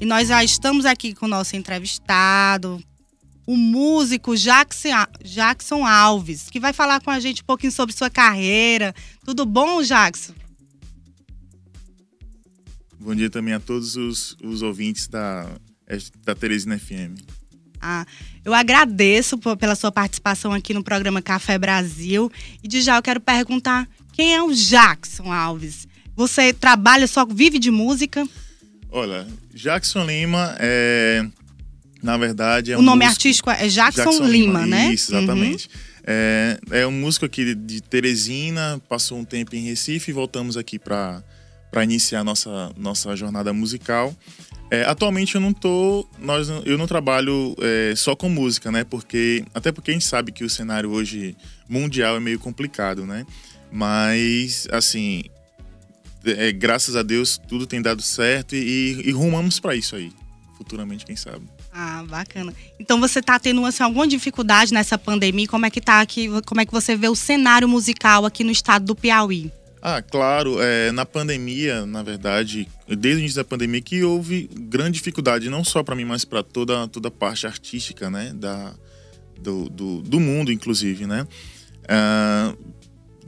E nós já estamos aqui com o nosso entrevistado, o músico Jackson, Jackson Alves, que vai falar com a gente um pouquinho sobre sua carreira. Tudo bom, Jackson? Bom dia também a todos os, os ouvintes da, da Teresina FM. Ah, eu agradeço pela sua participação aqui no programa Café Brasil. E de já eu quero perguntar quem é o Jackson Alves? Você trabalha só, vive de música? Olha, Jackson Lima é. Na verdade, é o um nome músico, artístico é Jackson, Jackson Lima, Lima, né? Isso, exatamente. Uhum. É, é um músico aqui de Teresina, passou um tempo em Recife e voltamos aqui para iniciar nossa nossa jornada musical. É, atualmente eu não tô, nós, eu não trabalho é, só com música, né? Porque até porque a gente sabe que o cenário hoje mundial é meio complicado, né? Mas assim, é, graças a Deus tudo tem dado certo e, e rumamos para isso aí. Futuramente, quem sabe. Ah, bacana. Então você está tendo assim, alguma dificuldade nessa pandemia? Como é que tá aqui? Como é que você vê o cenário musical aqui no estado do Piauí? Ah, claro. É, na pandemia, na verdade, desde o início da pandemia, que houve grande dificuldade, não só para mim, mas para toda, toda a parte artística, né? Da, do, do, do mundo, inclusive, né? Ah,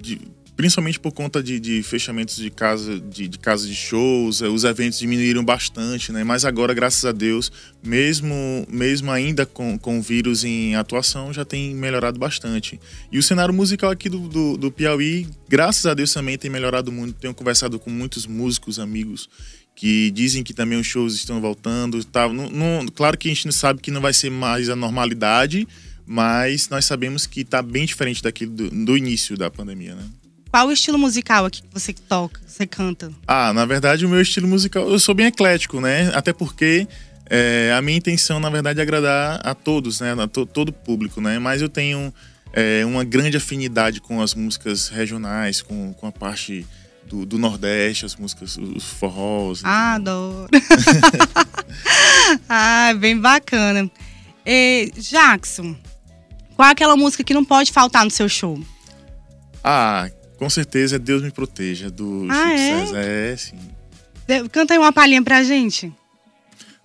de, principalmente por conta de, de fechamentos de casa de, de casa de shows, eh, os eventos diminuíram bastante, né? Mas agora, graças a Deus, mesmo mesmo ainda com, com o vírus em atuação, já tem melhorado bastante. E o cenário musical aqui do, do, do Piauí, graças a Deus, também tem melhorado muito. Tenho conversado com muitos músicos, amigos que dizem que também os shows estão voltando. Tá, não, não, claro que a gente sabe que não vai ser mais a normalidade, mas nós sabemos que está bem diferente daquilo do, do início da pandemia, né? Qual o estilo musical aqui que você toca, você canta? Ah, na verdade, o meu estilo musical, eu sou bem eclético, né? Até porque é, a minha intenção, na verdade, é agradar a todos, né? A to, todo público, né? Mas eu tenho é, uma grande afinidade com as músicas regionais, com, com a parte do, do Nordeste, as músicas, os forrós. Ah, adoro! ah, bem bacana. E, Jackson, qual é aquela música que não pode faltar no seu show? Ah, com certeza é Deus Me Proteja, do ah, Chico é? César. É, sim. De canta aí uma palhinha pra gente.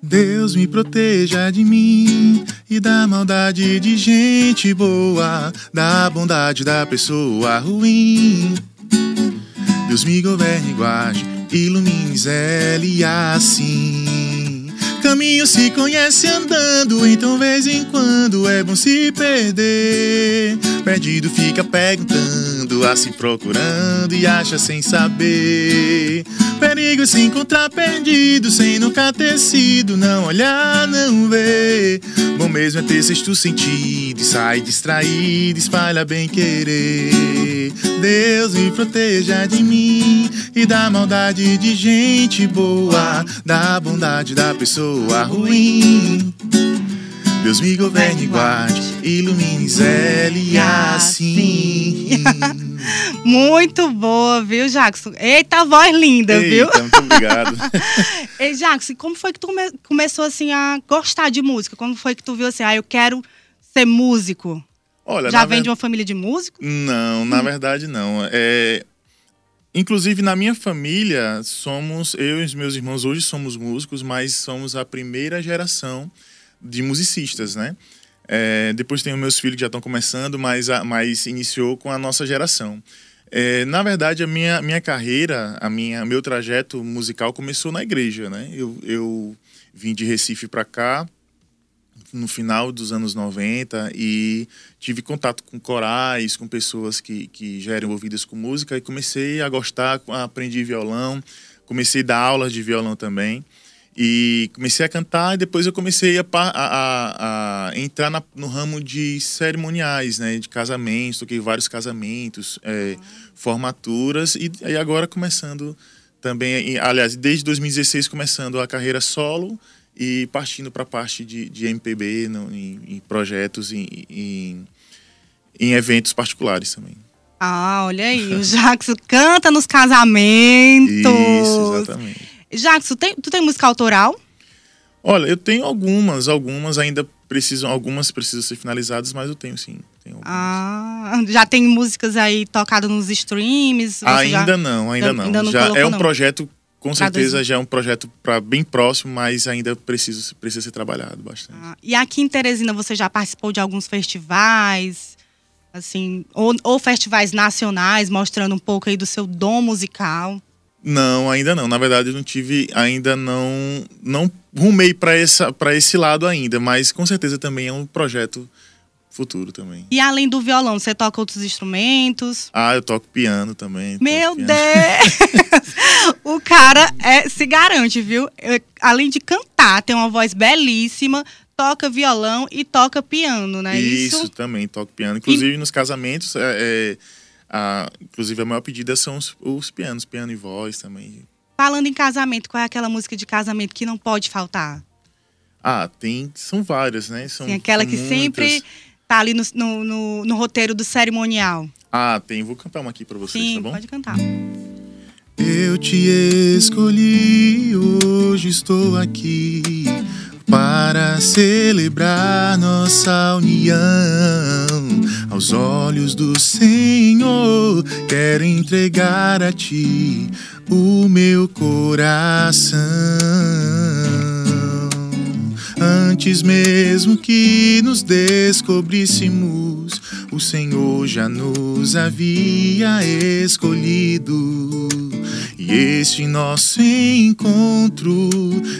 Deus me proteja de mim e da maldade de gente boa, da bondade da pessoa ruim. Deus me governe e guarde, ilumine Zé e assim. Caminho se conhece andando, então vez em quando é bom se perder. Perdido fica perguntando, assim procurando e acha sem saber. Perigo se encontrar perdido, sem nunca ter sido, não olhar, não ver. Bom mesmo é ter sexto sentido e sai distraído, espalha bem querer. Deus me proteja de mim e da maldade de gente boa, da bondade da pessoa ruim. Deus me governe e guarde, ilumine Zé e assim. Muito boa, viu, Jackson? Eita, voz linda, Eita, viu? Muito obrigado. Ei, Jackson, como foi que tu come começou assim a gostar de música? Como foi que tu viu assim, ah, eu quero ser músico? Olha, Já vem ver... de uma família de músicos? Não, na hum. verdade não. É, Inclusive, na minha família, somos, eu e os meus irmãos hoje somos músicos, mas somos a primeira geração de musicistas, né? É, depois tem os meus filhos que já estão começando, mas, mas iniciou com a nossa geração. É, na verdade, a minha, minha carreira, a minha meu trajeto musical começou na igreja, né? Eu, eu vim de Recife para cá, no final dos anos 90 e tive contato com corais, com pessoas que, que já eram envolvidas com música e comecei a gostar, aprendi violão, comecei a dar aulas de violão também e comecei a cantar e depois eu comecei a, a, a entrar na, no ramo de cerimoniais, né, de casamentos, toquei vários casamentos, é, formaturas e, e agora começando também, aliás, desde 2016 começando a carreira solo e partindo para a parte de, de MPB no, em, em, projetos, em, em, em, eventos particulares também. Ah, olha aí, o Jackson canta nos casamentos. Isso, exatamente. Jackson, tem, tu tem música autoral? Olha, eu tenho algumas, algumas ainda precisam, algumas precisam ser finalizadas, mas eu tenho sim. Tenho ah, já tem músicas aí tocadas nos streams? Ainda já, não, ainda não. Ainda não já é um não. projeto com certeza já é um projeto para bem próximo, mas ainda precisa, precisa ser trabalhado bastante. Ah, e aqui em Teresina você já participou de alguns festivais, assim, ou, ou festivais nacionais, mostrando um pouco aí do seu dom musical? Não, ainda não. Na verdade, eu não tive, ainda não, não rumei para essa, para esse lado ainda, mas com certeza também é um projeto futuro também. E além do violão, você toca outros instrumentos? Ah, eu toco piano também. Meu piano. Deus! o cara é, se garante, viu? Eu, além de cantar, tem uma voz belíssima, toca violão e toca piano, né? Isso, Isso também toco piano. Inclusive e... nos casamentos, é, é, a, inclusive a maior pedida são os, os pianos, piano e voz também. Falando em casamento, qual é aquela música de casamento que não pode faltar? Ah, tem, são várias, né? São, tem aquela que muitas. sempre tá ali no, no, no, no, roteiro do cerimonial. Ah, tem. Vou cantar uma aqui pra vocês, Sim, tá bom? pode cantar. Eu te escolhi, hoje estou aqui para celebrar nossa união. Aos olhos do Senhor, quero entregar a ti o meu coração. Antes mesmo que nos descobríssemos, o Senhor já nos havia escolhido. E este nosso encontro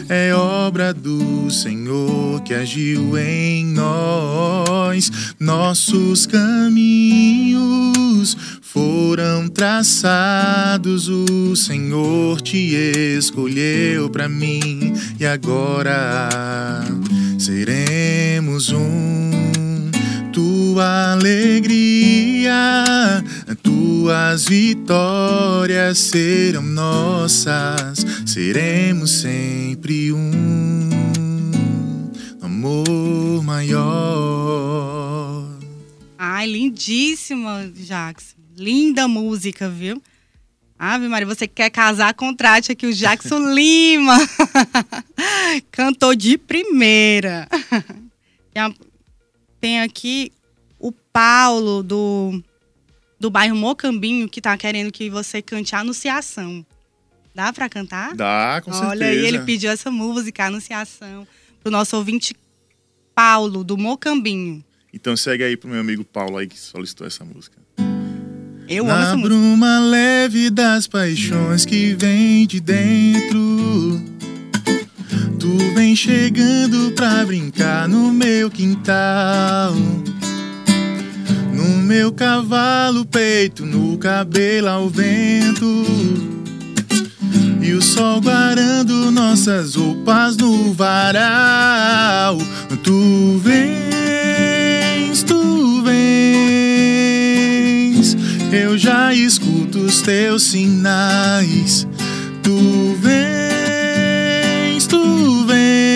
é obra do Senhor que agiu em nós. Nossos caminhos foram traçados, o Senhor te escolheu para mim e agora seremos um. Tua alegria, tuas vitórias serão nossas, seremos sempre um amor maior. Ai, lindíssima, Jackson. Linda música, viu? Ave Maria, você quer casar, contrate aqui o Jackson Lima. Cantou de primeira. Tem aqui o Paulo do, do bairro Mocambinho que tá querendo que você cante a Anunciação. Dá para cantar? Dá, com Olha, certeza. Olha, ele pediu essa música, Anunciação, pro nosso ouvinte Paulo, do Mocambinho. Então segue aí pro meu amigo Paulo aí que solicitou essa música. Eu Na amo essa bruma leve das paixões que vem de dentro. Tu vem chegando pra brincar no meu quintal. No meu cavalo, peito, no cabelo ao vento. E o sol guarando nossas roupas no varal. Tu vens, Eu já escuto os teus sinais. Tu vens, tu vens.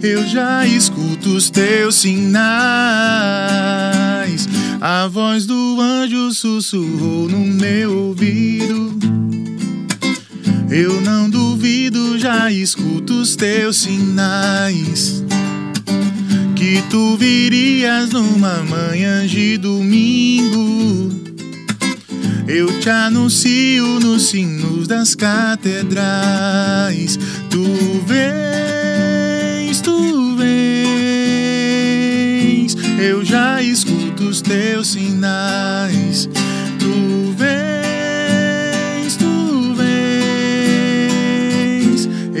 Eu já escuto os teus sinais. A voz do anjo sussurrou no meu ouvido. Eu não duvido, já escuto os teus sinais que tu virias numa manhã de domingo. Eu te anuncio nos sinos das catedrais. Tu vens, tu vens. Eu já escuto os teus sinais. Tu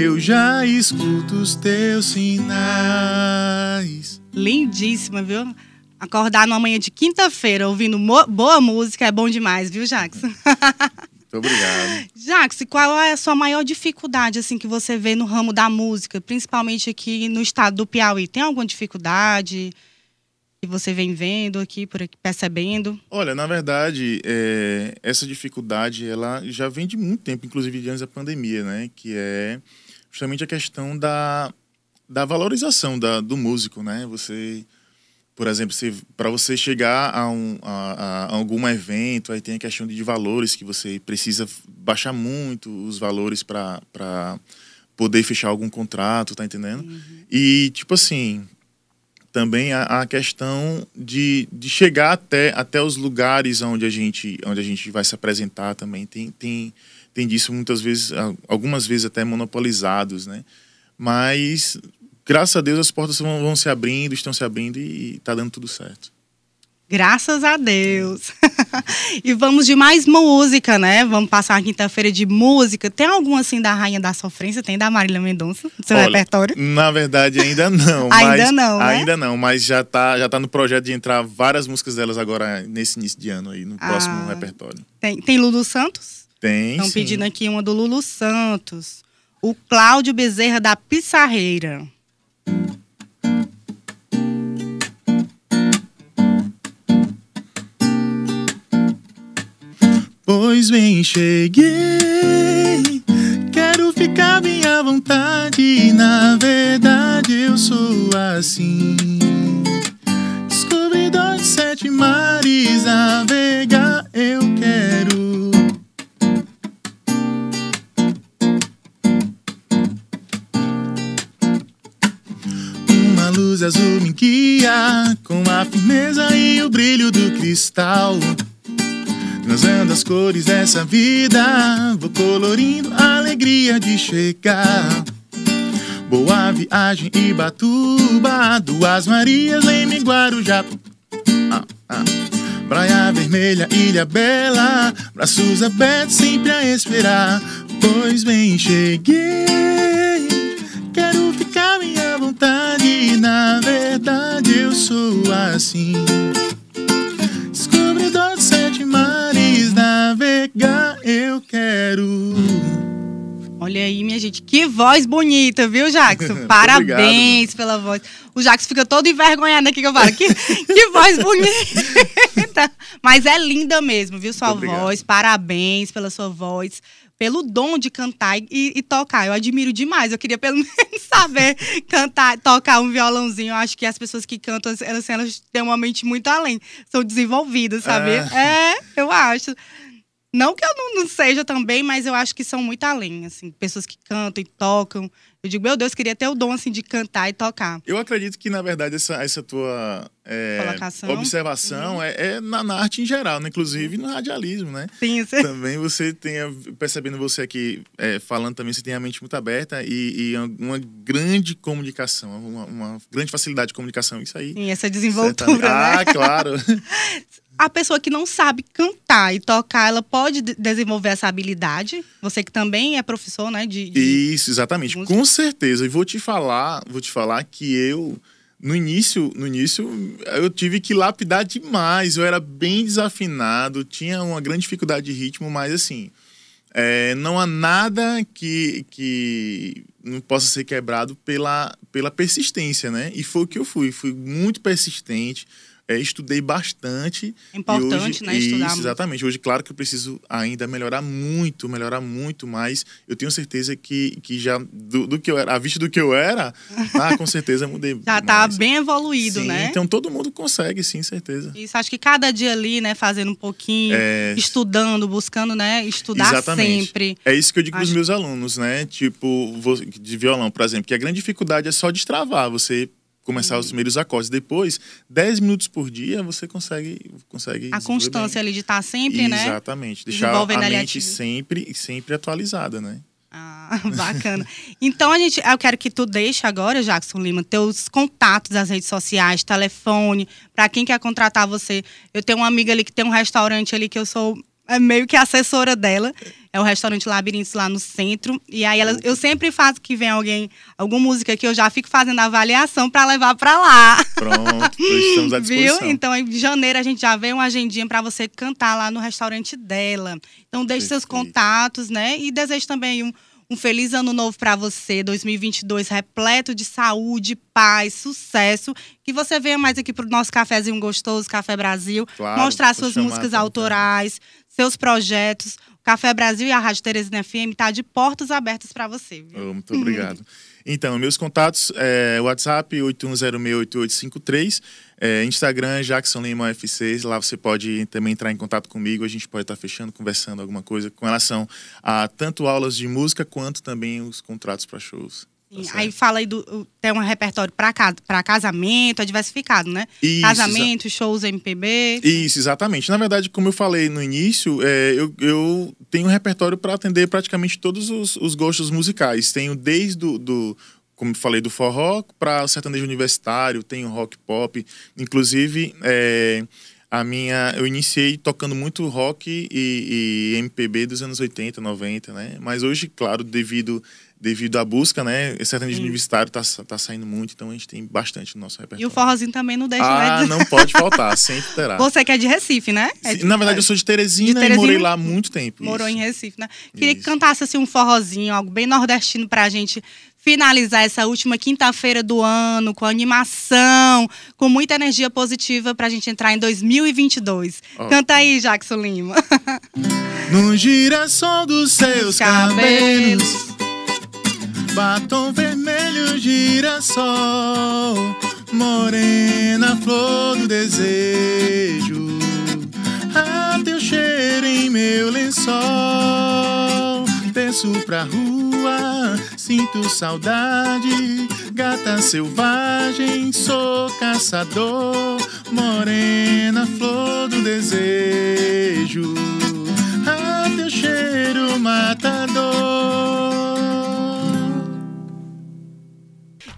Eu já escuto os teus sinais. Lindíssima, viu? Acordar numa manhã de quinta-feira ouvindo boa música é bom demais, viu, Jackson? Muito obrigado. Jackson, qual é a sua maior dificuldade assim que você vê no ramo da música, principalmente aqui no estado do Piauí? Tem alguma dificuldade que você vem vendo aqui, por aqui, percebendo? Olha, na verdade, é, essa dificuldade ela já vem de muito tempo, inclusive de antes da pandemia, né? Que é justamente a questão da, da valorização da, do músico, né? Você por exemplo, para você chegar a, um, a, a, algum evento, aí tem a questão de valores que você precisa baixar muito os valores para poder fechar algum contrato, tá entendendo? Uhum. E, tipo assim, também a, a, questão de, de chegar até, até os lugares onde a, gente, onde a gente vai se apresentar também. Tem, tem, tem disso muitas vezes, algumas vezes até monopolizados, né? Mas, graças a Deus, as portas vão, vão se abrindo, estão se abrindo e está dando tudo certo. Graças a Deus. e vamos de mais música, né? Vamos passar a quinta-feira de música. Tem algum assim da Rainha da Sofrência? Tem da Marília Mendonça no seu Olha, repertório? Na verdade, ainda não. ainda não, né? Ainda não, mas já tá, já tá no projeto de entrar várias músicas delas agora nesse início de ano aí, no ah, próximo repertório. Tem, tem Lulu Santos? Tem, Estão pedindo aqui uma do Lulu Santos. O Cláudio Bezerra da Pissarreira. Pois bem, cheguei. Quero ficar bem à vontade. Na verdade, eu sou assim. Descobridor de sete mares, navegar o brilho do cristal. Transando as cores dessa vida, vou colorindo a alegria de chegar. Boa viagem e Batuba, duas Marias, Leme, Guarujá. Ah, ah. Praia Vermelha, Ilha Bela, braços abertos sempre a esperar. Pois bem, cheguei, quero ficar minha vontade. Na verdade, eu sou assim. Descobridor de sete mares, navegar eu quero. Olha aí, minha gente, que voz bonita, viu, Jackson? Parabéns pela voz. O Jackson fica todo envergonhado aqui que eu falo. Que, que voz bonita! Mas é linda mesmo, viu, sua voz. Parabéns pela sua voz pelo dom de cantar e, e, tocar. Eu admiro demais. Eu queria pelo menos saber cantar, tocar um violãozinho. Eu acho que as pessoas que cantam, elas, elas têm uma mente muito além. São desenvolvidas, sabe? É, é eu acho. Não que eu não, não, seja também, mas eu acho que são muito além, assim, pessoas que cantam e tocam. Eu digo, meu Deus, queria ter o dom assim de cantar e tocar. Eu acredito que, na verdade, essa, essa tua é, observação uhum. é, é na, na, arte em geral, né? inclusive no radialismo, né? Sim, sim. Também você tenha, percebendo você aqui é, falando também, você tem a mente muito aberta e, e uma grande comunicação, uma, uma, grande facilidade de comunicação, isso aí. Sim, essa desenvoltura, né? Ah, claro. a pessoa que não sabe cantar e tocar, ela pode desenvolver essa habilidade? Você que também é professor, né? De, de Isso, exatamente. Com certeza. E vou te falar, vou te falar que eu no início, no início eu tive que lapidar demais. Eu era bem desafinado, tinha uma grande dificuldade de ritmo, mas assim, é, não há nada que, que não possa ser quebrado pela, pela persistência, né? E foi o que eu fui. Fui muito persistente é, estudei bastante. É importante, hoje, né? Estudar. Isso, exatamente. Hoje, claro que eu preciso ainda melhorar muito, melhorar muito mais. Eu tenho certeza que, que já, do, do que eu era, a vista do que eu era, ah, com certeza mudei. já tá bem evoluído, sim, né? Então todo mundo consegue, sim, certeza. Isso, acho que cada dia ali, né, fazendo um pouquinho, é... estudando, buscando, né, estudar exatamente. sempre. É isso que eu digo acho... para os meus alunos, né? Tipo, de violão, por exemplo, que a grande dificuldade é só destravar. Você começar os primeiros acordes. Depois, 10 minutos por dia, você consegue. consegue a constância bem. ali de estar tá sempre, Exatamente. né? Exatamente. Deixar a mente sempre, sempre atualizada, né? Ah, bacana. então, a gente, eu quero que tu deixe agora, Jackson Lima, teus contatos das redes sociais, telefone, para quem quer contratar você. Eu tenho uma amiga ali que tem um restaurante ali que eu sou é meio que assessora dela. É o restaurante Labirintos lá no centro. E aí ela, eu sempre faço que vem alguém, alguma música que eu já fico fazendo avaliação para levar para lá. Pronto, estamos à disposição. Viu? Então em janeiro a gente já vem uma agendinha para você cantar lá no restaurante dela. Então deixe Perfeito. seus contatos, né? E desejo também um um feliz ano novo para você, 2022 repleto de saúde, paz, sucesso. Que você venha mais aqui para o nosso cafezinho gostoso, Café Brasil, claro, mostrar suas músicas autorais, seus projetos. O Café Brasil e a Rádio Teresina FM tá de portas abertas para você. Oh, muito obrigado. Então, meus contatos é WhatsApp 81068853, é, Instagram Jackson Lima UFC, lá você pode também entrar em contato comigo, a gente pode estar fechando, conversando alguma coisa com relação a tanto aulas de música quanto também os contratos para shows. Tá aí fala aí do. Tem um repertório para casamento, é diversificado, né? Isso, casamento, shows MPB. Isso, exatamente. Na verdade, como eu falei no início, é, eu, eu tenho um repertório para atender praticamente todos os, os, gostos musicais. Tenho desde do, do como falei, do forró para o sertanejo universitário, tenho rock pop. Inclusive, é, a minha eu iniciei tocando muito rock e, e, MPB dos anos 80, 90, né? Mas hoje, claro, devido devido à busca, né? Esse sertanejo universitário tá, tá saindo muito, então a gente tem bastante no nosso repertório. E o forrozinho também não deixa, ah, né? não pode faltar, sempre terá. Você que é de Recife, né? É de... Na verdade, eu sou de Teresina, de Teresina e morei lá há muito tempo. Morou isso. em Recife, né? Queria isso. que cantasse assim um forrozinho, algo bem nordestino pra gente finalizar essa última quinta-feira do ano com animação, com muita energia positiva para a gente entrar em 2022. Oh. Canta aí, Jackson Lima. No girassol dos seus cabelos, batom vermelho, girassol, morena, flor do desejo, a teu cheiro em meu lençol, desço pra rua sinto saudade, gata selvagem, sou caçador, morena flor do desejo, a teu cheiro matador.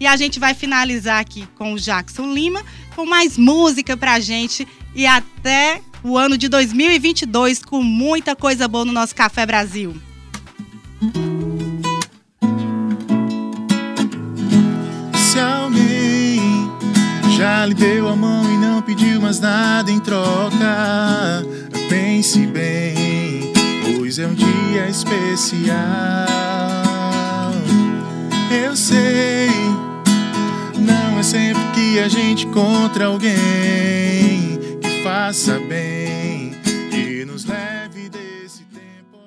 E a gente vai finalizar aqui com o Jackson Lima, com mais música pra gente e até o ano de 2022 com muita coisa boa no nosso Café Brasil. Já lhe deu a mão e não pediu mais nada em troca. Pense bem, pois é um dia especial. Eu sei, sempre que a gente encontra alguém que faça bem, que nos leve.